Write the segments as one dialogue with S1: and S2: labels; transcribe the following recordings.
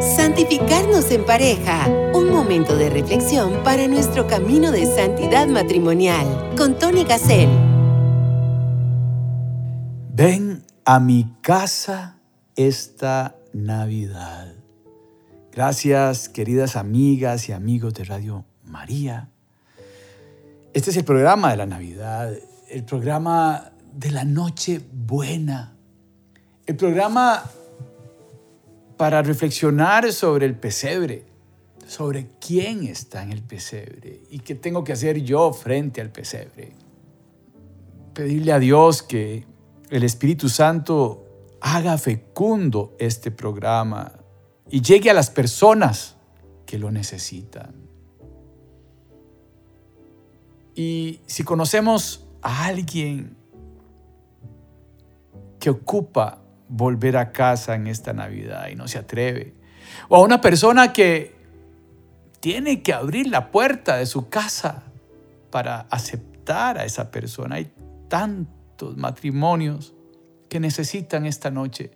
S1: Santificarnos en pareja, un momento de reflexión para nuestro camino de santidad matrimonial, con Tony Gassel.
S2: Ven a mi casa esta Navidad. Gracias, queridas amigas y amigos de Radio María. Este es el programa de la Navidad, el programa de la Noche Buena, el programa para reflexionar sobre el pesebre, sobre quién está en el pesebre y qué tengo que hacer yo frente al pesebre. Pedirle a Dios que el Espíritu Santo haga fecundo este programa y llegue a las personas que lo necesitan. Y si conocemos a alguien que ocupa volver a casa en esta Navidad y no se atreve, o a una persona que tiene que abrir la puerta de su casa para aceptar a esa persona. Hay tantos matrimonios que necesitan esta noche.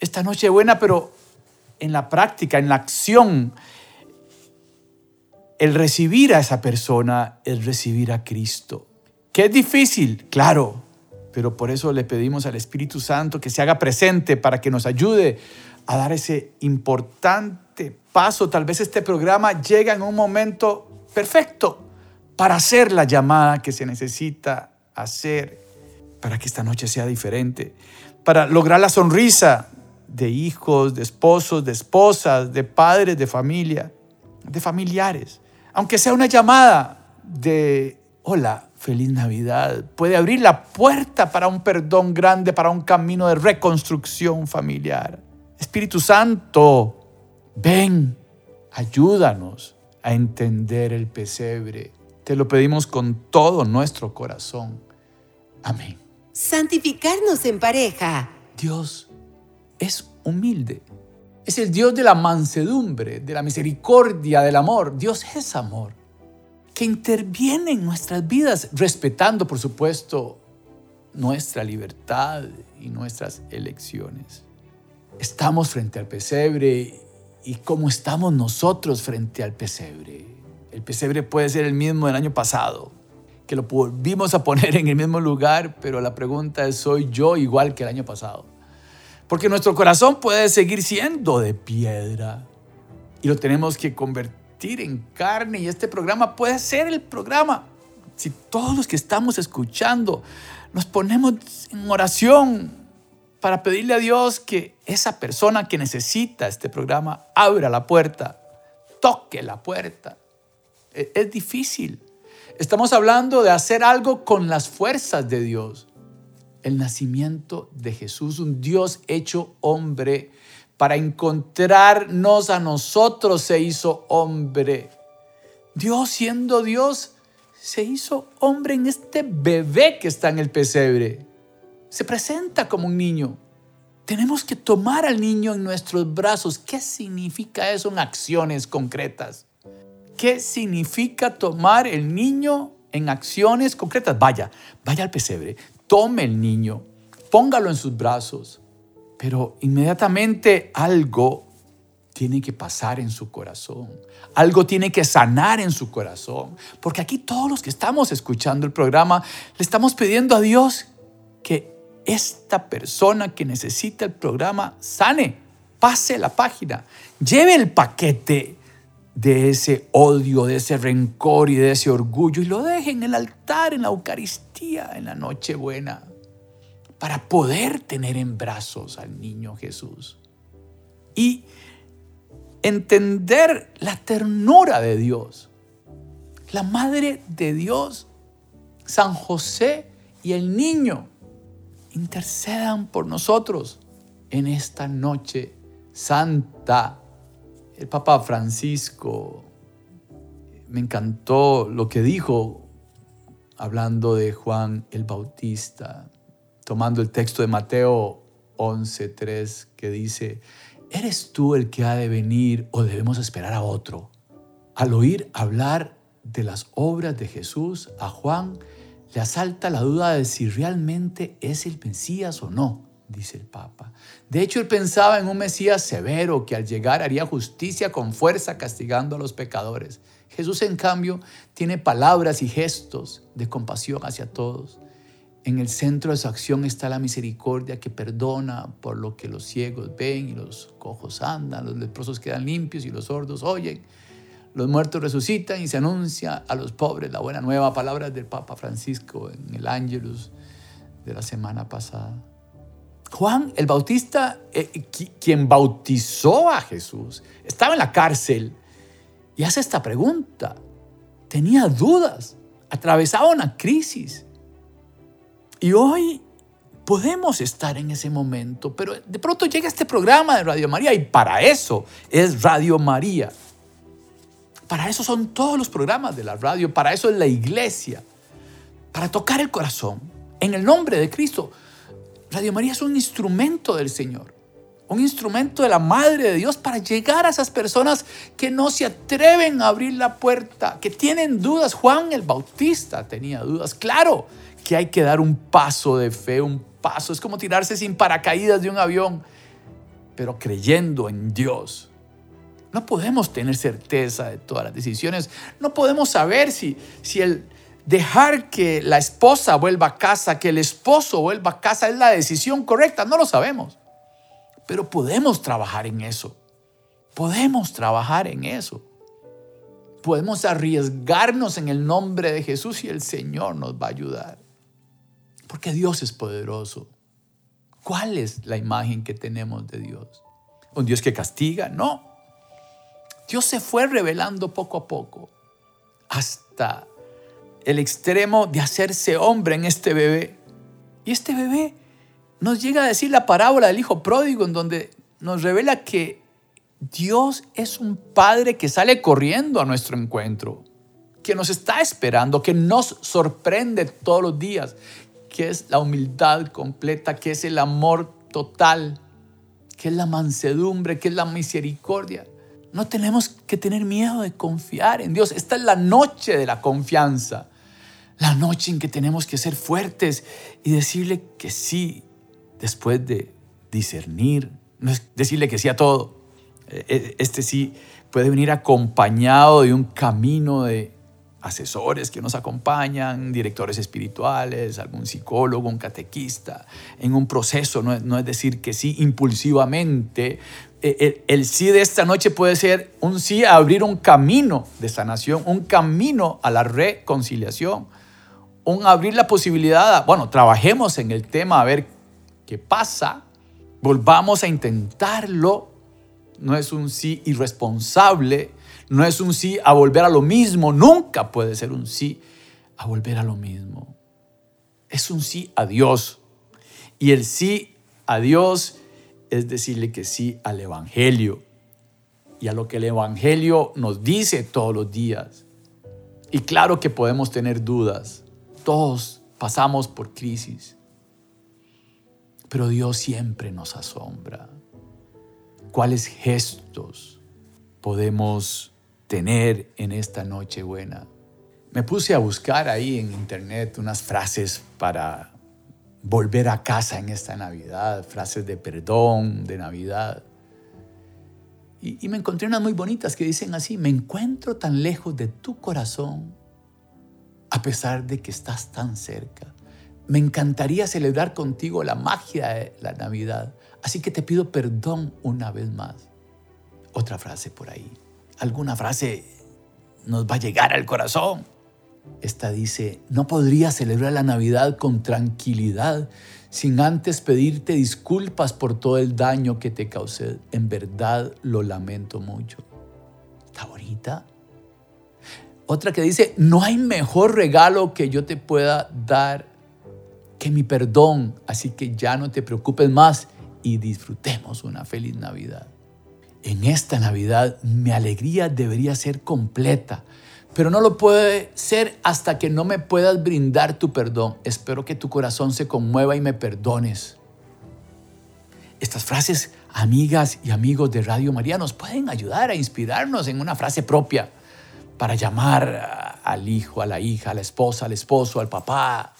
S2: Esta noche buena, pero en la práctica, en la acción, el recibir a esa persona es recibir a Cristo. ¿Qué es difícil? Claro, pero por eso le pedimos al Espíritu Santo que se haga presente para que nos ayude a dar ese importante paso. Tal vez este programa llega en un momento perfecto para hacer la llamada que se necesita hacer para que esta noche sea diferente, para lograr la sonrisa de hijos, de esposos, de esposas, de padres, de familia, de familiares. Aunque sea una llamada de, hola, feliz Navidad, puede abrir la puerta para un perdón grande, para un camino de reconstrucción familiar. Espíritu Santo, ven, ayúdanos a entender el pesebre. Te lo pedimos con todo nuestro corazón. Amén.
S1: Santificarnos en pareja.
S2: Dios es humilde. Es el Dios de la mansedumbre, de la misericordia, del amor. Dios es amor, que interviene en nuestras vidas, respetando, por supuesto, nuestra libertad y nuestras elecciones. Estamos frente al pesebre y cómo estamos nosotros frente al pesebre. El pesebre puede ser el mismo del año pasado, que lo volvimos a poner en el mismo lugar, pero la pregunta es, ¿soy yo igual que el año pasado? Porque nuestro corazón puede seguir siendo de piedra y lo tenemos que convertir en carne y este programa puede ser el programa. Si todos los que estamos escuchando nos ponemos en oración para pedirle a Dios que esa persona que necesita este programa abra la puerta, toque la puerta. E-, es difícil, Estamos hablando de hacer algo con las fuerzas de Dios. El nacimiento de Jesús, un Dios hecho hombre, para encontrarnos a nosotros se hizo hombre. Dios siendo Dios se hizo hombre en este bebé que está en el pesebre. Se presenta como un niño. Tenemos que tomar al niño en nuestros brazos. ¿Qué significa eso en acciones concretas? qué significa tomar el niño en acciones concretas. Vaya, vaya al pesebre, tome el niño, póngalo en sus brazos, pero inmediatamente algo tiene que pasar en su corazón. Algo tiene que sanar en su corazón. Porque aquí todos los que estamos escuchando el programa, le estamos pidiendo a Dios que esta persona que necesita el programa sane, pase la página, lleve el paquete de ese odio, de ese rencor y de ese orgullo y lo deje en el altar, en la Eucaristía, en la Nochebuena, para poder tener en brazos al niño Jesús. Y entender la ternura de Dios. La Madre de Dios, San José y el niño intercedan por nosotros en esta noche santa el Papa Francisco, me encantó lo que dijo hablando de Juan el Bautista, tomando el texto de Mateo 11.3 que dice, ¿eres tú el que ha de venir o debemos esperar a otro? Al oír hablar de las obras de Jesús, a Juan le asalta la duda de si realmente es el Mesías o no. dice el Papa. De hecho, él pensaba en un Mesías severo que al llegar haría justicia con fuerza castigando a los pecadores. Jesús, en cambio, tiene palabras y gestos de compasión hacia todos. En el centro de su acción está la misericordia que perdona por lo que los ciegos ven y los cojos andan, los leprosos quedan limpios y los sordos oyen, los muertos resucitan y se anuncia a los pobres la buena nueva, palabra del Papa Francisco en el Ángelus de la semana pasada. Juan el Bautista, eh, quien bautizó a Jesús, estaba en la cárcel y hace esta pregunta. Tenía dudas, atravesaba una crisis. Y hoy podemos estar en ese momento, pero de pronto llega este programa de Radio María y para eso es Radio María. Para eso son todos los programas de la radio, para eso es la iglesia, para tocar el corazón en el nombre de Cristo. Radio María es un instrumento del Señor, un instrumento de la Madre de Dios para llegar a esas personas que no se atreven a abrir la puerta, que tienen dudas. Juan el Bautista tenía dudas. Claro que hay que dar un paso de fe, un paso. Es como tirarse sin paracaídas de un avión, pero creyendo en Dios. No podemos tener certeza de todas las decisiones. No podemos saber si, si el dejar que la esposa vuelva a casa, que el esposo vuelva a casa es la decisión correcta. No lo sabemos. Pero podemos trabajar en eso. Podemos trabajar en eso. Podemos arriesgarnos en el nombre de Jesús y el Señor nos va a ayudar. Porque Dios es poderoso. ¿Cuál es la imagen que tenemos de Dios? ¿Un Dios que castiga? No. Dios se fue revelando poco a poco hasta el extremo de hacerse hombre en este bebé. Y este bebé nos llega a decir la parábola del hijo pródigo en donde nos revela que Dios es un padre que sale corriendo a nuestro encuentro, que nos está esperando, que nos sorprende todos los días, que es la humildad completa, que es el amor total, que es la mansedumbre, que es la misericordia. No tenemos que tener miedo de confiar en Dios. Esta es la noche de la confianza la noche en que tenemos que ser fuertes y decirle que sí después de discernir, no es decirle que sí a todo. E, e, este sí puede venir acompañado de un camino de asesores que nos acompañan, directores espirituales, algún psicólogo, un catequista, en un proceso, no es, decir que sí impulsivamente. E, el, el, sí de esta noche puede ser un sí a abrir un camino de sanación, un camino a la reconciliación, un abrir la posibilidad, bueno, trabajemos en el tema a ver qué pasa, volvamos a intentarlo. No es un sí irresponsable, no es un sí a volver a lo mismo, nunca puede ser un sí a volver a lo mismo. Es un sí a Dios. Y el sí a Dios es decirle que sí al Evangelio y a lo que el Evangelio nos dice todos los días. Y claro que podemos tener dudas, todos pasamos por crisis, pero Dios siempre nos asombra. ¿Cuáles gestos podemos tener en esta noche buena? Me puse a buscar ahí en internet unas frases para volver a casa en esta Navidad, frases de perdón, de Navidad. Y, y, me encontré unas muy bonitas que dicen así, me encuentro tan lejos de tu corazón a pesar de que estás tan cerca. Me encantaría celebrar contigo la magia de la Navidad, así que te pido perdón una vez más. Otra frase por ahí. Alguna frase nos va a llegar al corazón. Esta dice, no podría celebrar la Navidad con tranquilidad sin antes pedirte disculpas por todo el daño que te causé. En verdad lo lamento mucho. Está bonita. Otra que dice, no hay mejor regalo que yo te pueda dar que mi perdón, así que ya no te preocupes más y disfrutemos una feliz Navidad. En esta Navidad mi alegría debería ser completa, pero no lo puede ser hasta que no me puedas brindar tu perdón. Espero que tu corazón se conmueva y me perdones. Estas frases, amigas y amigos de Radio María, nos pueden ayudar a inspirarnos en una frase propia para llamar al hijo, a la hija, a la esposa, al esposo, al papá.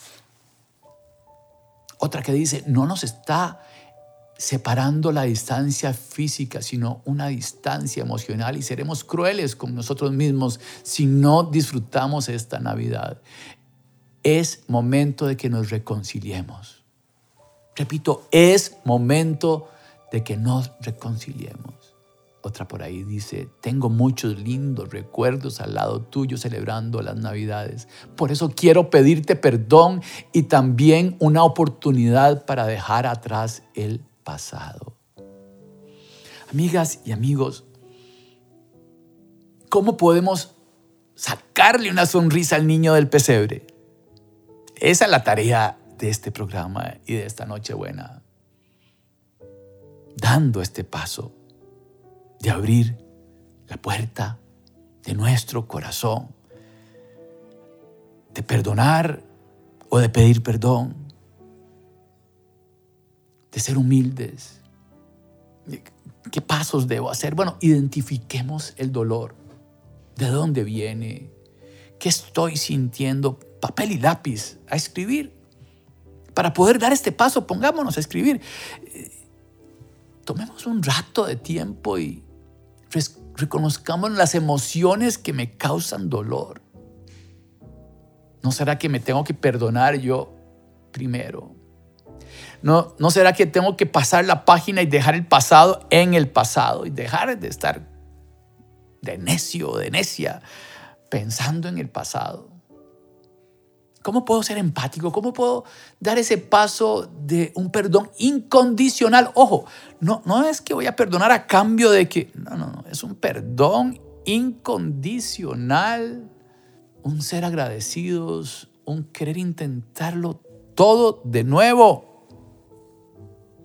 S2: Otra que dice, no nos está separando la distancia física, sino una distancia emocional y seremos crueles con nosotros mismos si no disfrutamos esta Navidad. Es momento de que nos reconciliemos. Repito, es momento de que nos reconciliemos. Otra por ahí dice, tengo muchos lindos recuerdos al lado tuyo celebrando las Navidades. Por eso quiero pedirte perdón y también una oportunidad para dejar atrás el Amigas y amigos, ¿cómo podemos sacarle una sonrisa al niño del pesebre? Esa es la tarea de este programa y de esta Nochebuena. Dando este paso de abrir la puerta de nuestro corazón, de perdonar o de pedir perdón, de ser humildes. ¿Qué pasos debo hacer? Bueno, identifiquemos el dolor. ¿De dónde viene? ¿Qué estoy sintiendo? Papel y lápiz a escribir. Para poder dar este paso, pongámonos a escribir. Tomemos un rato de tiempo y reconozcamos las emociones que me causan dolor. ¿No será que me tengo que perdonar yo primero? ¿No, ¿No será que tengo que pasar la página y dejar el pasado en el pasado y dejar de estar de necio, de necia, pensando en el pasado? ¿Cómo puedo ser empático? ¿Cómo puedo dar ese paso de un perdón incondicional? Ojo, no, no es que voy a perdonar a cambio de que, no, no, no, es un perdón incondicional, un ser agradecidos, un querer intentarlo todo de nuevo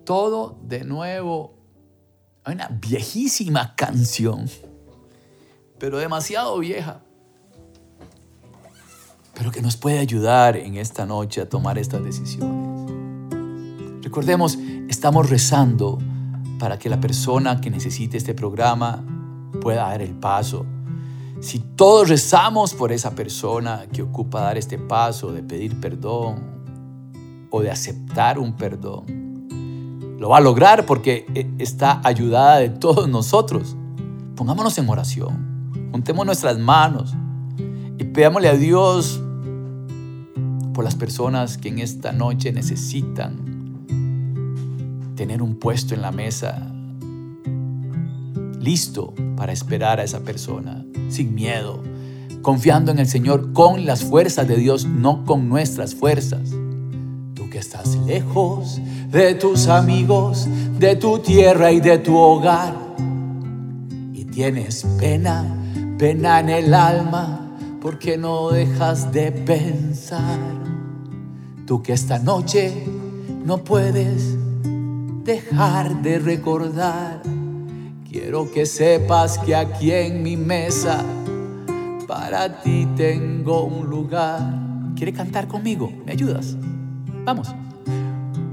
S2: todo de nuevo. Hay una viejísima canción, pero demasiado vieja, pero que nos puede ayudar en esta noche a tomar estas decisiones. Recordemos, estamos rezando para que la persona que necesite este programa pueda dar el paso. Si todos rezamos por esa persona que ocupa dar este paso de pedir perdón o de aceptar un perdón, lo va a lograr porque eh, está ayudada de todos nosotros. Pongámonos en oración, juntemos nuestras manos y pedámosle a Dios por las personas que en esta noche necesitan tener un puesto en la mesa listo para esperar a esa persona, sin miedo, confiando en el Señor con las fuerzas de Dios, no con nuestras fuerzas. Tú que estás lejos, de tus amigos, de tu tierra y de tu hogar. Y tienes pena, pena en el alma, porque no dejas de pensar. Tú que esta noche no puedes dejar de recordar. Quiero que sepas que aquí en mi mesa para ti tengo un lugar. ¿Quiere cantar conmigo? ¿Me ayudas? Vamos.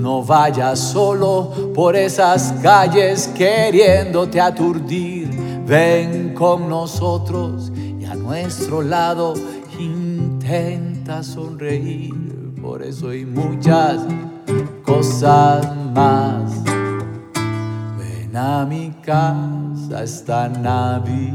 S2: No vayas solo por esas calles queriéndote aturdir. Ven con nosotros y a nuestro lado intenta sonreír. Por eso hay muchas cosas más. Ven a mi casa esta Navidad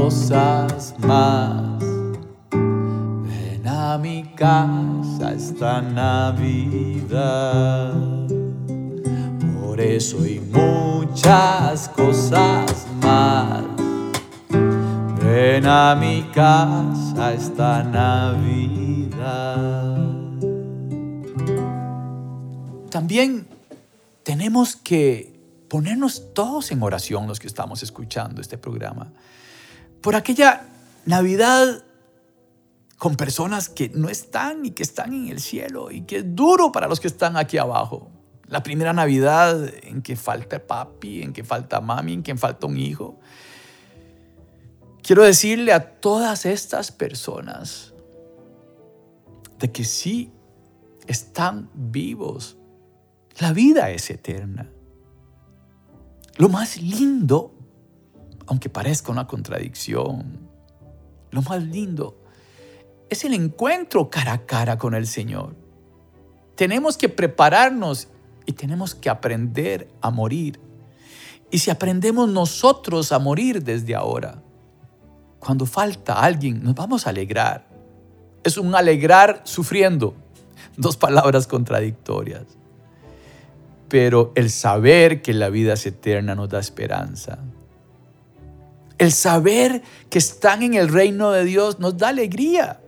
S2: cosas más a mi casa esta Navidad. Por eso hay muchas cosas más. Ven a mi casa esta Navidad. También tenemos que ponernos todos en oración los que estamos escuchando este programa por aquella Navidad con personas que no están y que están en el cielo y que es duro para los que están aquí abajo. La primera Navidad en que falta papi, en que falta mami, en que falta un hijo. Quiero decirle a todas estas personas de que sí están vivos. La vida es eterna. Lo más lindo, aunque parezca una contradicción, lo más lindo es el encuentro cara a cara con el Señor. Tenemos que prepararnos y tenemos que aprender a morir. Y si aprendemos nosotros a morir desde ahora, cuando falta alguien, nos vamos a alegrar. Es un alegrar sufriendo. Dos palabras contradictorias. Pero el saber que la vida es eterna nos da esperanza. El saber que están en el reino de Dios nos da alegría.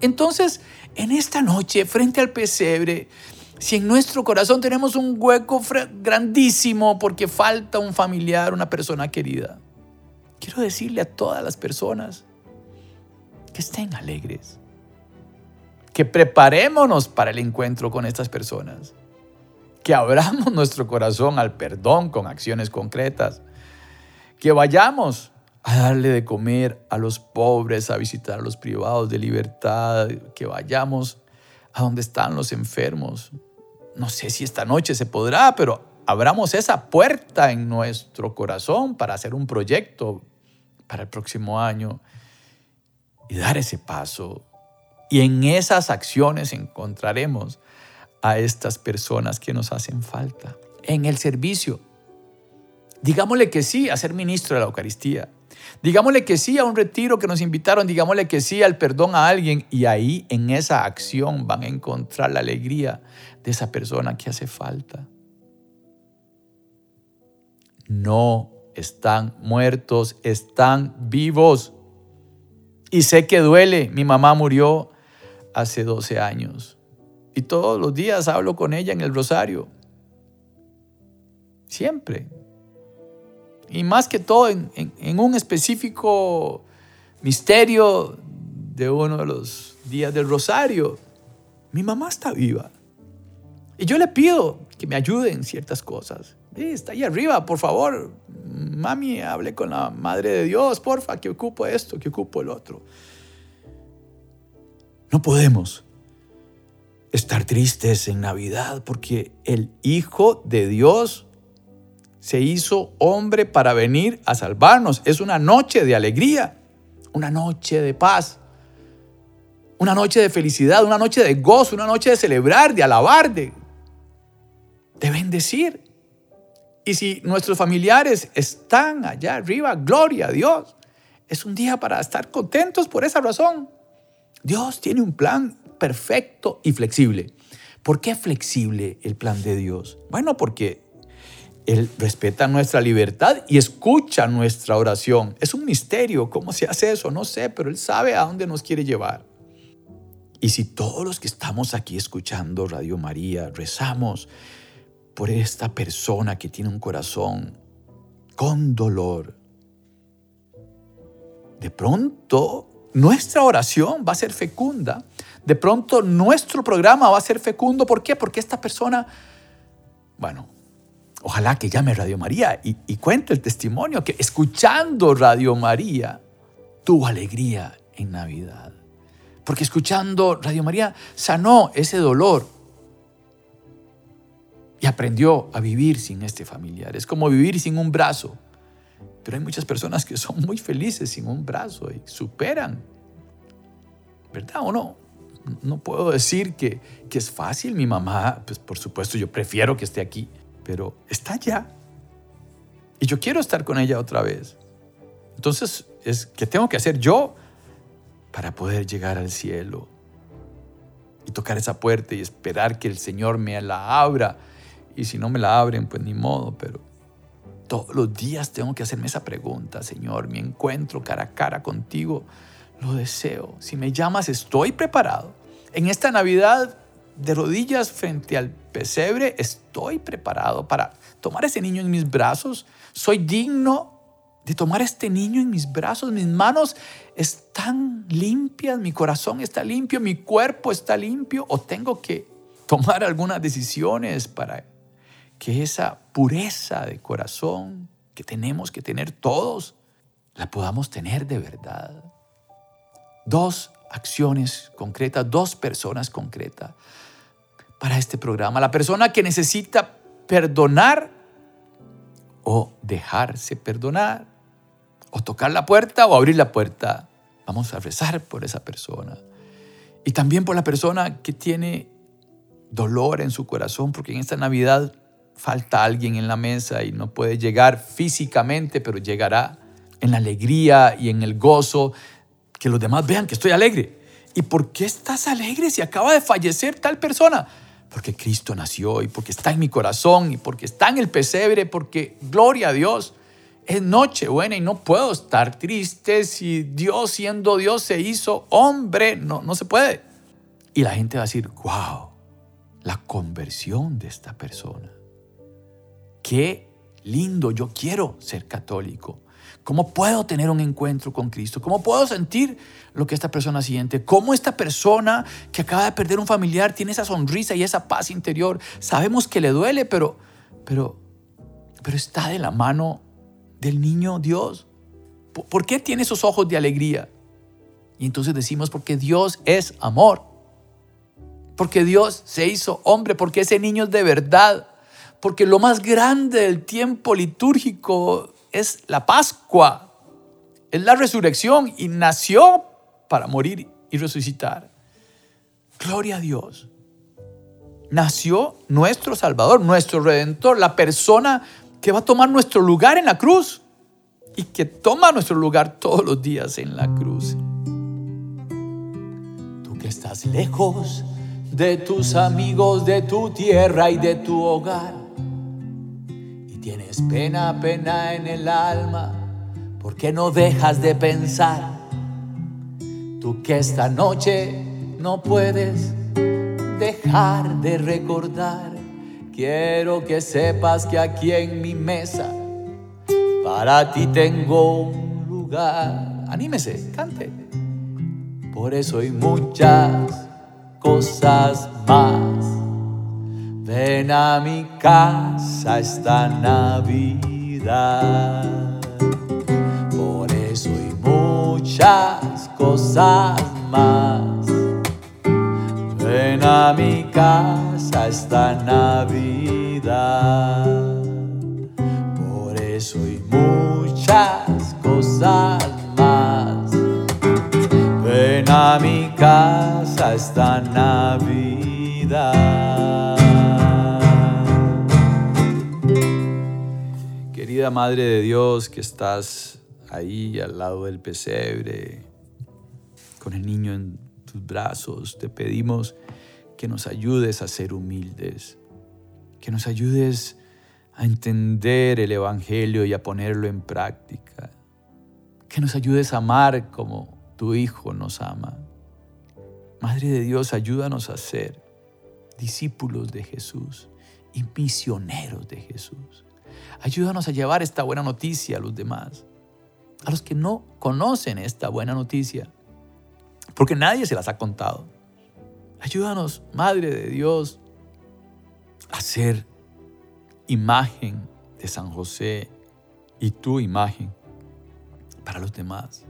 S2: Entonces, en esta noche, frente al pesebre, si en nuestro corazón tenemos un hueco grandísimo porque falta un familiar, una persona querida, quiero decirle a todas las personas que estén alegres, que preparémonos para el encuentro con estas personas, que abramos nuestro corazón al perdón con acciones concretas, que vayamos a darle de comer a los pobres, a visitar a los privados de libertad, que vayamos a donde están los enfermos. No sé si esta noche se podrá, pero abramos esa puerta en nuestro corazón para hacer un proyecto para el próximo año y dar ese paso. Y en esas acciones encontraremos a estas personas que nos hacen falta. En el servicio, digámosle que sí a ser ministro de la Eucaristía. Digámosle que sí a un retiro que nos invitaron, digámosle que sí al perdón a alguien y ahí en esa acción van a encontrar la alegría de esa persona que hace falta. No están muertos, están vivos. Y sé que duele, mi mamá murió hace 12 años. Y todos los días hablo con ella en el rosario. Siempre. Y más que todo en, un específico misterio de uno de los días del rosario. Mi mamá está viva. Y yo le pido que me ayude en ciertas cosas. está ahí arriba, por favor, mami, hable con la Madre de Dios, porfa, que ocupo esto, que ocupo el otro. No podemos estar tristes en Navidad porque el Hijo de Dios se hizo hombre para venir a salvarnos. Es una noche de alegría, una noche de paz, una noche de felicidad, una noche de gozo, una noche de celebrar, de alabar, de, de bendecir. Y si nuestros familiares están allá arriba, gloria a Dios. Es un día para estar contentos por esa razón. Dios tiene un plan perfecto y flexible. ¿Por qué flexible el plan de Dios? Bueno, porque Él respeta nuestra libertad y escucha nuestra oración. Es un misterio. ¿Cómo se hace eso? No sé, pero Él sabe a dónde nos quiere llevar. Y si todos los que estamos aquí escuchando Radio María rezamos por esta persona que tiene un corazón con dolor. De pronto, nuestra oración va a ser fecunda. De pronto, nuestro programa va a ser fecundo. ¿Por qué? Porque esta persona, bueno, ojalá que llame Radio María y, y cuente el testimonio que escuchando Radio María tuvo alegría en Navidad. Porque escuchando Radio María sanó ese dolor y aprendió a vivir sin este familiar. Es como vivir sin un brazo. Pero hay muchas personas que son muy felices sin un brazo y superan. ¿Verdad o no? No puedo decir que, que es fácil. Mi mamá, pues por supuesto yo prefiero que esté aquí, pero está allá. Y yo quiero estar con ella otra vez. Entonces, es ¿qué tengo que hacer yo para poder llegar al cielo? Y tocar esa puerta y esperar que el Señor me la abra y si no me la abren, pues ni modo, pero Todos los días tengo que hacerme esa pregunta, Señor, mi encuentro cara a cara contigo, lo deseo. Si me llamas, estoy preparado. En esta Navidad, de rodillas frente al pesebre, estoy preparado para tomar ese niño en mis brazos. Soy digno de tomar este niño en mis brazos. Mis manos están limpias, mi corazón está limpio, mi cuerpo está limpio. O tengo que tomar algunas decisiones para que esa pureza de corazón que tenemos que tener todos, la podamos tener de verdad. Dos acciones concretas, dos personas concretas para este programa. La persona que necesita perdonar o dejarse perdonar, o tocar la puerta o abrir la puerta. Vamos a rezar por esa persona. Y también por la persona que tiene dolor en su corazón, porque en esta Navidad falta alguien en la mesa y no puede llegar físicamente, pero llegará en la alegría y en el gozo, que los demás vean que estoy alegre. ¿Y por qué estás alegre si acaba de fallecer tal persona? Porque Cristo nació y porque está en mi corazón y porque está en el pesebre, porque gloria a Dios. Es noche buena y no puedo estar triste si Dios siendo Dios se hizo hombre. No, no se puede. Y la gente va a decir, wow, la conversión de esta persona. Qué lindo, yo quiero ser católico. ¿Cómo puedo tener un encuentro con Cristo? ¿Cómo puedo sentir lo que esta persona siente? ¿Cómo esta persona que acaba de perder un familiar tiene esa sonrisa y esa paz interior? Sabemos que le duele, pero, pero, pero está de la mano del niño Dios. ¿Por qué tiene esos ojos de alegría? Y entonces decimos, porque Dios es amor. Porque Dios se hizo hombre, porque ese niño es de verdad. Porque lo más grande del tiempo litúrgico es la Pascua, es la resurrección y nació para morir y resucitar. Gloria a Dios. Nació nuestro Salvador, nuestro Redentor, la persona que va a tomar nuestro lugar en la cruz y que toma nuestro lugar todos los días en la cruz. Tú que estás lejos de tus amigos, de tu tierra y de tu hogar Tienes pena, pena en el alma, porque no dejas de pensar. Tú que esta noche no puedes dejar de recordar. Quiero que sepas que aquí en mi mesa para ti tengo un lugar. Anímese, cante. Por eso hay muchas cosas más Ven a mi casa esta Navidad. Por eso hay muchas cosas más. Ven a mi casa esta Navidad. Por eso hay muchas cosas más. Ven a mi casa esta Navidad. Querida Madre de Dios que estás ahí al lado del pesebre, con el niño en tus brazos, te pedimos que nos ayudes a ser humildes, que nos ayudes a entender el Evangelio y a ponerlo en práctica, que nos ayudes a amar como tu Hijo nos ama. Madre de Dios, ayúdanos a ser discípulos de Jesús y misioneros de Jesús. Ayúdanos a llevar esta buena noticia a los demás, a los que no conocen esta buena noticia, porque nadie se las ha contado. Ayúdanos, Madre de Dios, a ser imagen de San José y tu imagen para los demás.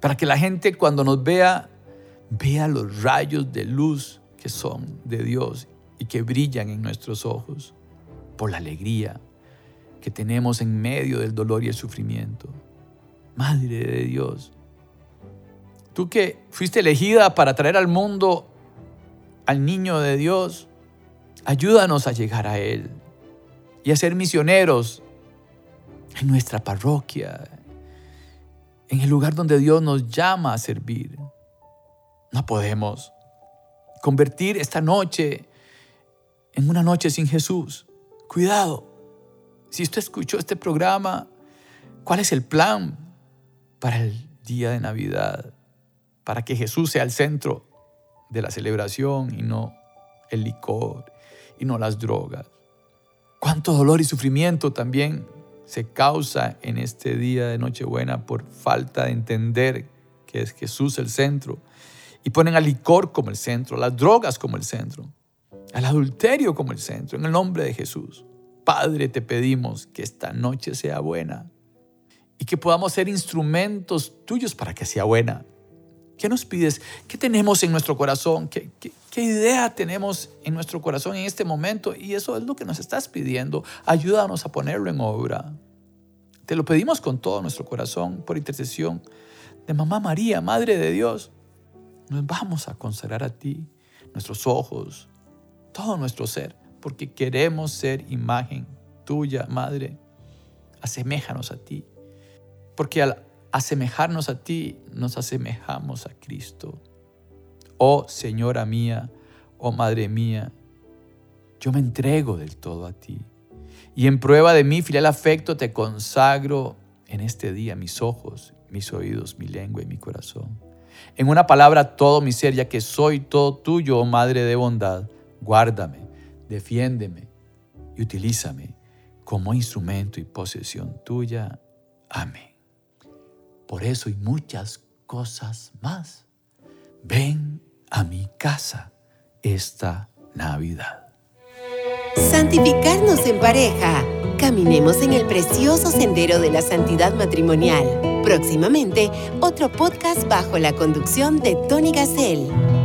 S2: Para que la gente cuando nos vea, vea los rayos de luz que son de Dios y que brillan en nuestros ojos por la alegría, que tenemos en medio del dolor y el sufrimiento. Madre de Dios, tú que fuiste elegida para traer al mundo al niño de Dios, ayúdanos a llegar a Él y a ser misioneros en nuestra parroquia, en el lugar donde Dios nos llama a servir. No podemos convertir esta noche en una noche sin Jesús. Cuidado, Si usted escuchó este programa, ¿cuál es el plan para el día de Navidad? Para que Jesús sea el centro de la celebración y no el licor y no las drogas. Cuánto dolor y sufrimiento también se causa en este día de Nochebuena por falta de entender que es Jesús el centro. Y ponen al licor como el centro, las drogas como el centro, al adulterio como el centro, en el nombre de Jesús. Padre, te pedimos que esta noche sea buena y que podamos ser instrumentos tuyos para que sea buena. ¿Qué nos pides? ¿Qué tenemos en nuestro corazón? ¿Qué, idea tenemos en nuestro corazón en este momento? Y eso es lo que nos estás pidiendo. Ayúdanos a ponerlo en obra. Te lo pedimos con todo nuestro corazón, por intercesión de Mamá María, Madre de Dios. Nos vamos a consagrar a ti, nuestros ojos, todo nuestro ser, porque queremos ser imagen tuya, Madre. Aseméjanos a ti. Porque al asemejarnos a ti, nos asemejamos a Cristo. Oh Señora mía, oh Madre mía, yo me entrego del todo a ti. Y en prueba de mi filial afecto te consagro en este día mis ojos, mis oídos, mi lengua y mi corazón. En una palabra, todo mi ser, ya que soy todo tuyo, oh Madre de bondad, guárdame, defiéndeme y utilízame como instrumento y posesión tuya. Amén por eso y muchas cosas más. Ven a mi casa esta Navidad.
S1: Santificarnos en pareja. Caminemos en el precioso sendero de la santidad matrimonial. Próximamente, otro podcast bajo la conducción de Tony Gassel.